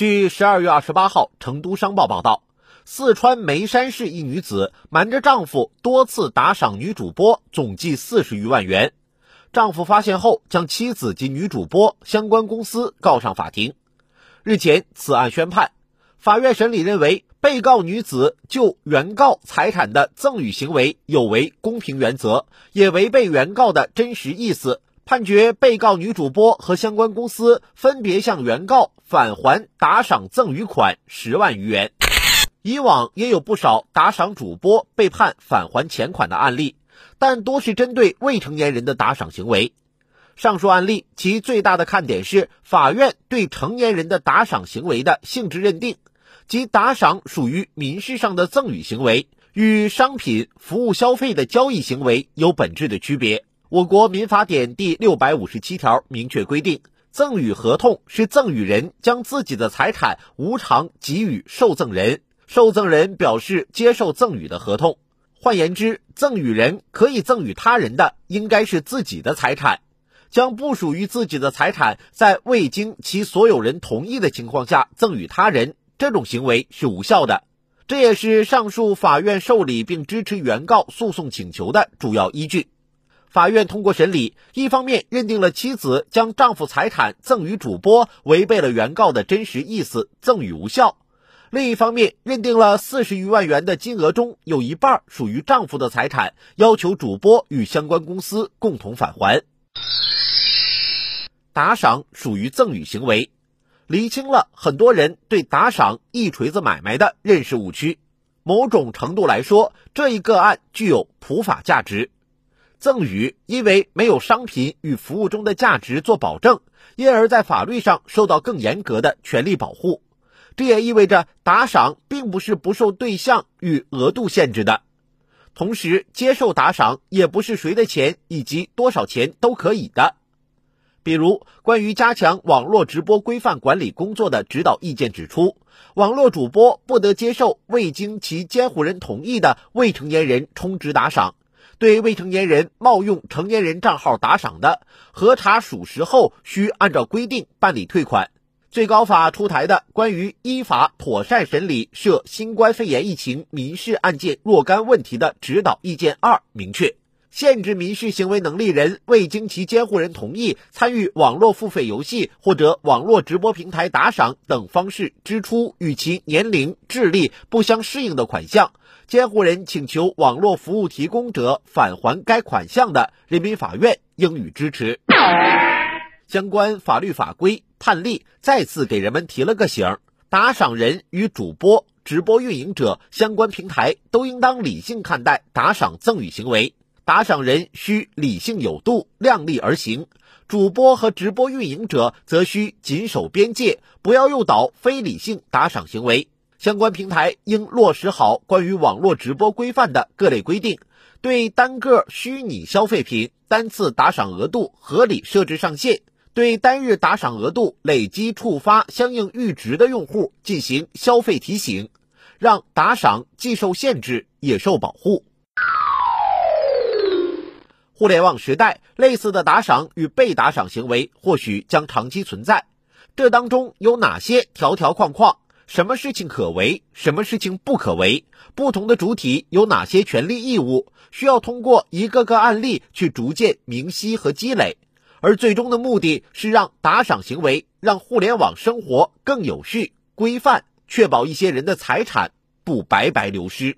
据十二月二十八号成都商报报道，四川眉山市一女子瞒着丈夫多次打赏女主播，总计四十余万元。丈夫发现后，将妻子及女主播相关公司告上法庭。日前，此案宣判，法院审理认为，被告女子就原告财产的赠与行为有违公平原则，也违背原告的真实意思。判决被告女主播和相关公司分别向原告返还打赏赠与款十万余元。以往也有不少打赏主播被判返还钱款的案例，但多是针对未成年人的打赏行为。上述案例其最大的看点是法院对成年人的打赏行为的性质认定，即打赏属于民事上的赠与行为，与商品服务消费的交易行为有本质的区别。我国民法典第六百五十七条明确规定，赠与合同是赠与人将自己的财产无偿给予受赠人，受赠人表示接受赠与的合同。换言之，赠与人可以赠与他人的应该是自己的财产，将不属于自己的财产在未经其所有人同意的情况下赠与他人，这种行为是无效的。这也是上述法院受理并支持原告诉讼请求的主要依据。法院通过审理，一方面认定了妻子将丈夫财产赠与主播违背了原告的真实意思，赠与无效；另一方面认定了四十余万元的金额中有一半属于丈夫的财产，要求主播与相关公司共同返还。打赏属于赠与行为，厘清了很多人对打赏一锤子买卖的认识误区。某种程度来说，这一个案具有普法价值。赠与因为没有商品与服务中的价值做保证，因而，在法律上受到更严格的权利保护。这也意味着打赏并不是不受对象与额度限制的，同时接受打赏也不是谁的钱以及多少钱都可以的。比如，关于加强网络直播规范管理工作的指导意见指出，网络主播不得接受未经其监护人同意的未成年人充值打赏。对未成年人冒用成年人账号打赏的，核查属实后，需按照规定办理退款。最高法出台的关于依法妥善审理涉新冠肺炎疫情民事案件若干问题的指导意见二明确，限制民事行为能力人未经其监护人同意，参与网络付费游戏或者网络直播平台打赏等方式支出与其年龄、智力不相适应的款项。监护人请求网络服务提供者返还该款项的，人民法院应予支持。相关法律法规判例再次给人们提了个醒：打赏人与主播、直播运营者、相关平台都应当理性看待打赏赠与行为，打赏人需理性有度、量力而行；主播和直播运营者则需谨守边界，不要诱导非理性打赏行为。相关平台应落实好关于网络直播规范的各类规定，对单个虚拟消费品单次打赏额度合理设置上限，对单日打赏额度累积触发相应阈值的用户进行消费提醒，让打赏既受限制也受保护。互联网时代，类似的打赏与被打赏行为或许将长期存在，这当中有哪些条条框框？什么事情可为，什么事情不可为？不同的主体有哪些权利义务？需要通过一个个案例去逐渐明晰和积累，而最终的目的是让打赏行为让互联网生活更有序、规范，确保一些人的财产不白白流失。